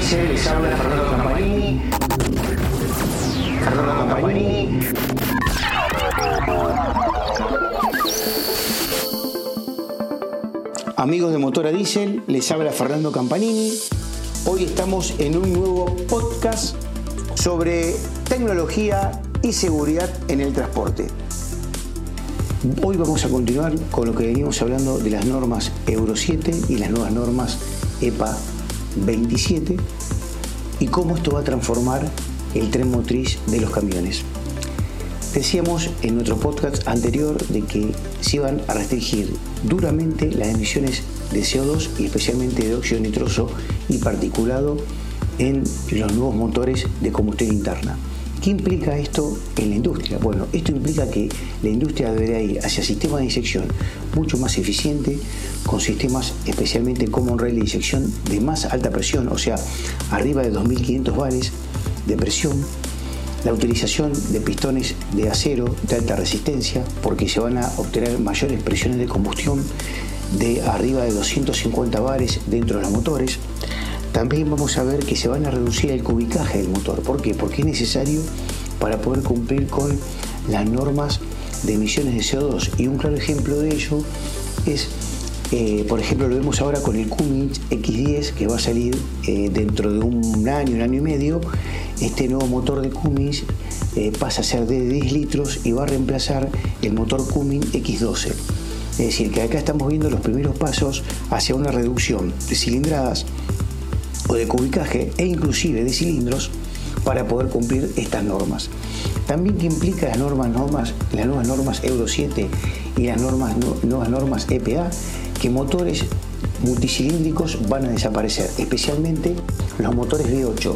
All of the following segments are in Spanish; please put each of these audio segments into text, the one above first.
Les habla Fernando Campanini. Fernando Campanini. Amigos de Motora Diesel, les habla Fernando Campanini. Hoy estamos en un nuevo podcast sobre tecnología y seguridad en el transporte. Hoy vamos a continuar con lo que venimos hablando de las normas Euro 7 y las nuevas normas EPA 27 y cómo esto va a transformar el tren motriz de los camiones. Decíamos en nuestro podcast anterior de que se iban a restringir duramente las emisiones de CO2 y especialmente de óxido nitroso y particulado en los nuevos motores de combustión interna. ¿Qué implica esto en la industria? Bueno, esto implica que la industria debería ir hacia sistemas de inyección mucho más eficiente, con sistemas especialmente Common Rail de inyección de más alta presión, o sea, arriba de 2.500 bares de presión, la utilización de pistones de acero de alta resistencia, porque se van a obtener mayores presiones de combustión de arriba de 250 bares dentro de los motores, también vamos a ver que se van a reducir el cubicaje del motor. ¿Por qué? Porque es necesario para poder cumplir con las normas de emisiones de CO2. Y un claro ejemplo de ello es, eh, por ejemplo, lo vemos ahora con el Cummins X10 que va a salir eh, dentro de un año, un año y medio. Este nuevo motor de Cummins eh, pasa a ser de 10 litros y va a reemplazar el motor Cummins X12. Es decir, que acá estamos viendo los primeros pasos hacia una reducción de cilindradas o de cubicaje e inclusive de cilindros para poder cumplir estas normas. También que implica las normas, normas, las nuevas normas Euro 7 y las normas, nuevas normas EPA, que motores multicilíndricos van a desaparecer, especialmente los motores V8.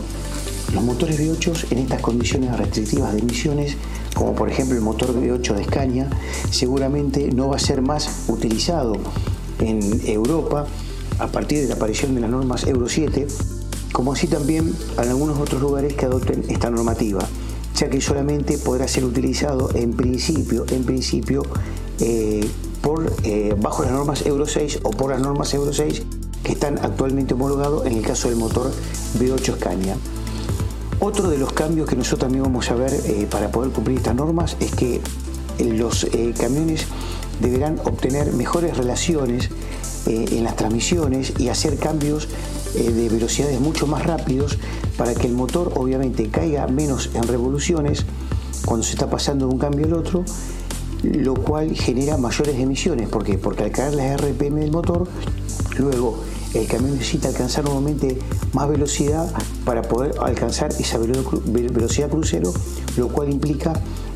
Los motores V8 en estas condiciones restrictivas de emisiones, como por ejemplo el motor V8 de Scania, seguramente no va a ser más utilizado en Europa a partir de la aparición de las normas Euro 7, como así también en algunos otros lugares que adopten esta normativa, ya que solamente podrá ser utilizado en principio, en principio eh, por, eh, bajo las normas Euro 6 o por las normas Euro 6 que están actualmente homologados en el caso del motor V8 Scania. Otro de los cambios que nosotros también vamos a ver eh, para poder cumplir estas normas es que los camiones deberán obtener mejores relaciones eh, en las transmisiones y hacer cambios eh, de velocidades mucho más rápidos para que el motor obviamente caiga menos en revoluciones cuando se está pasando de un cambio al otro, lo cual genera mayores emisiones. ¿Por qué? Porque al caer las RPM del motor, luego el camión necesita alcanzar nuevamente más velocidad para poder alcanzar esa velocidad crucero, lo cual implica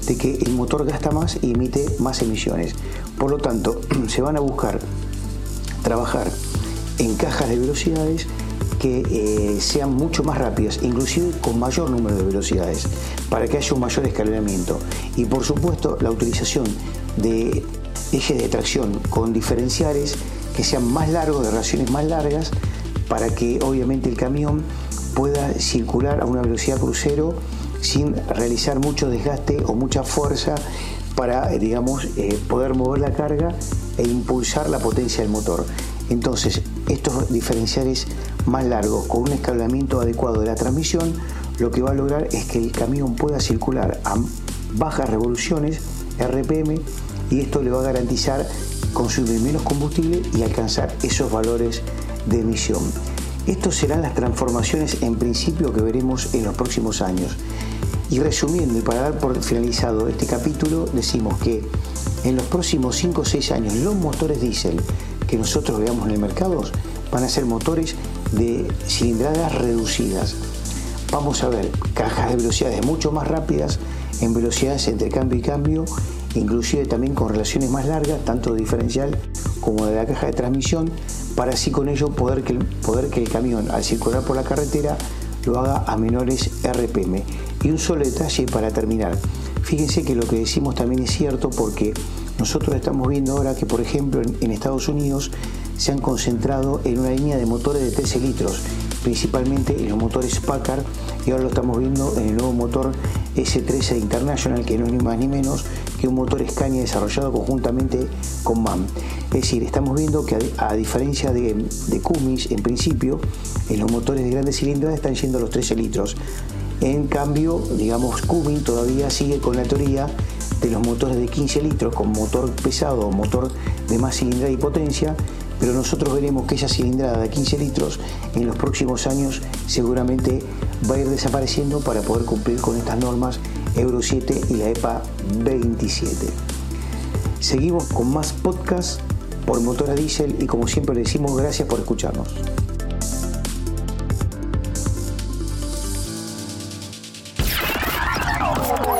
de que el motor gasta más y emite más emisiones. Por lo tanto, se van a buscar trabajar en cajas de velocidades que eh, sean mucho más rápidas, inclusive con mayor número de velocidades, para que haya un mayor escalonamiento. Y por supuesto la utilización de ejes de tracción con diferenciales que sean más largos, de raciones más largas, para que obviamente el camión pueda circular a una velocidad crucero sin realizar mucho desgaste o mucha fuerza para, eh, digamos, eh, poder mover la carga e impulsar la potencia del motor. Entonces, estos diferenciales más largos con un escalamiento adecuado de la transmisión, lo que va a lograr es que el camión pueda circular a bajas revoluciones, RPM, y esto le va a garantizar consumir menos combustible y alcanzar esos valores de emisión. Estas serán las transformaciones en principio que veremos en los próximos años. Y resumiendo y para dar por finalizado este capítulo, decimos que en los próximos 5 o 6 años los motores diésel que nosotros veamos en el mercado van a ser motores de cilindradas reducidas. Vamos a ver cajas de velocidades mucho más rápidas, en velocidades entre cambio y cambio, inclusive también con relaciones más largas, tanto diferencial como de la caja de transmisión, para así con ello poder que, poder que el camión al circular por la carretera lo haga a menores RPM. Y un solo detalle para terminar. Fíjense que lo que decimos también es cierto porque nosotros estamos viendo ahora que, por ejemplo, en, Estados Unidos se han concentrado en una línea de motores de 13 litros principalmente en los motores Packard y ahora lo estamos viendo en el nuevo motor S13 International que no es ni más ni menos que un motor Scania desarrollado conjuntamente con MAN. Es decir, estamos viendo que a, diferencia de, de Cummins en principio, en los motores de grandes cilindradas están yendo los 13 litros. En cambio, digamos, Cummins todavía sigue con la teoría de los motores de 15 litros con motor pesado o motor de más cilindrada y potencia pero nosotros veremos que esa cilindrada de 15 litros en los próximos años seguramente va a ir desapareciendo para poder cumplir con estas normas Euro 7 y la EPA 27. Seguimos con más podcasts por motor a diésel y como siempre le decimos gracias por escucharnos.